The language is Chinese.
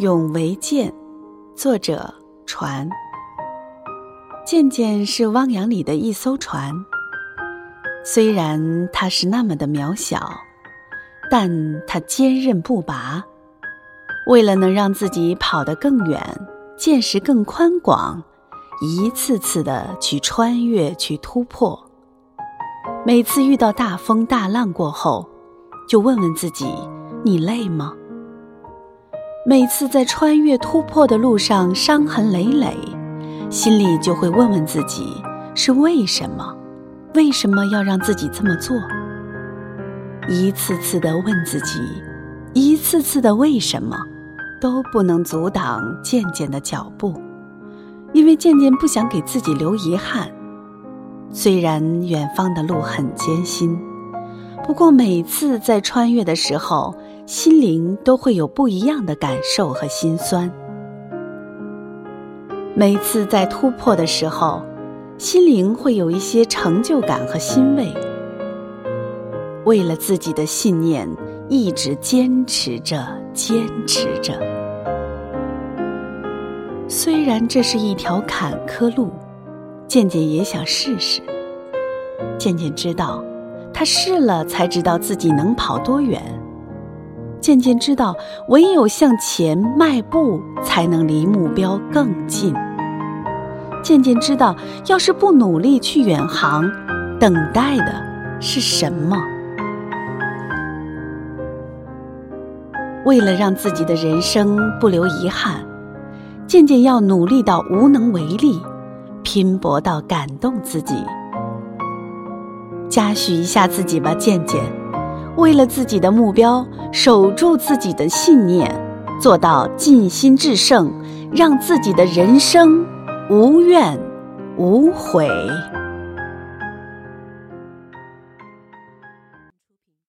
永为剑，作者船。渐渐是汪洋里的一艘船，虽然它是那么的渺小，但它坚韧不拔。为了能让自己跑得更远，见识更宽广，一次次的去穿越，去突破。每次遇到大风大浪过后，就问问自己：你累吗？每次在穿越突破的路上伤痕累累，心里就会问问自己是为什么？为什么要让自己这么做？一次次的问自己，一次次的为什么，都不能阻挡渐渐的脚步，因为渐渐不想给自己留遗憾。虽然远方的路很艰辛，不过每次在穿越的时候。心灵都会有不一样的感受和心酸。每次在突破的时候，心灵会有一些成就感和欣慰。为了自己的信念，一直坚持着，坚持着。虽然这是一条坎坷路，渐渐也想试试。渐渐知道，他试了才知道自己能跑多远。渐渐知道，唯有向前迈步，才能离目标更近。渐渐知道，要是不努力去远航，等待的是什么？为了让自己的人生不留遗憾，渐渐要努力到无能为力，拼搏到感动自己。嘉许一下自己吧，渐渐。为了自己的目标，守住自己的信念，做到尽心致胜，让自己的人生无怨无悔。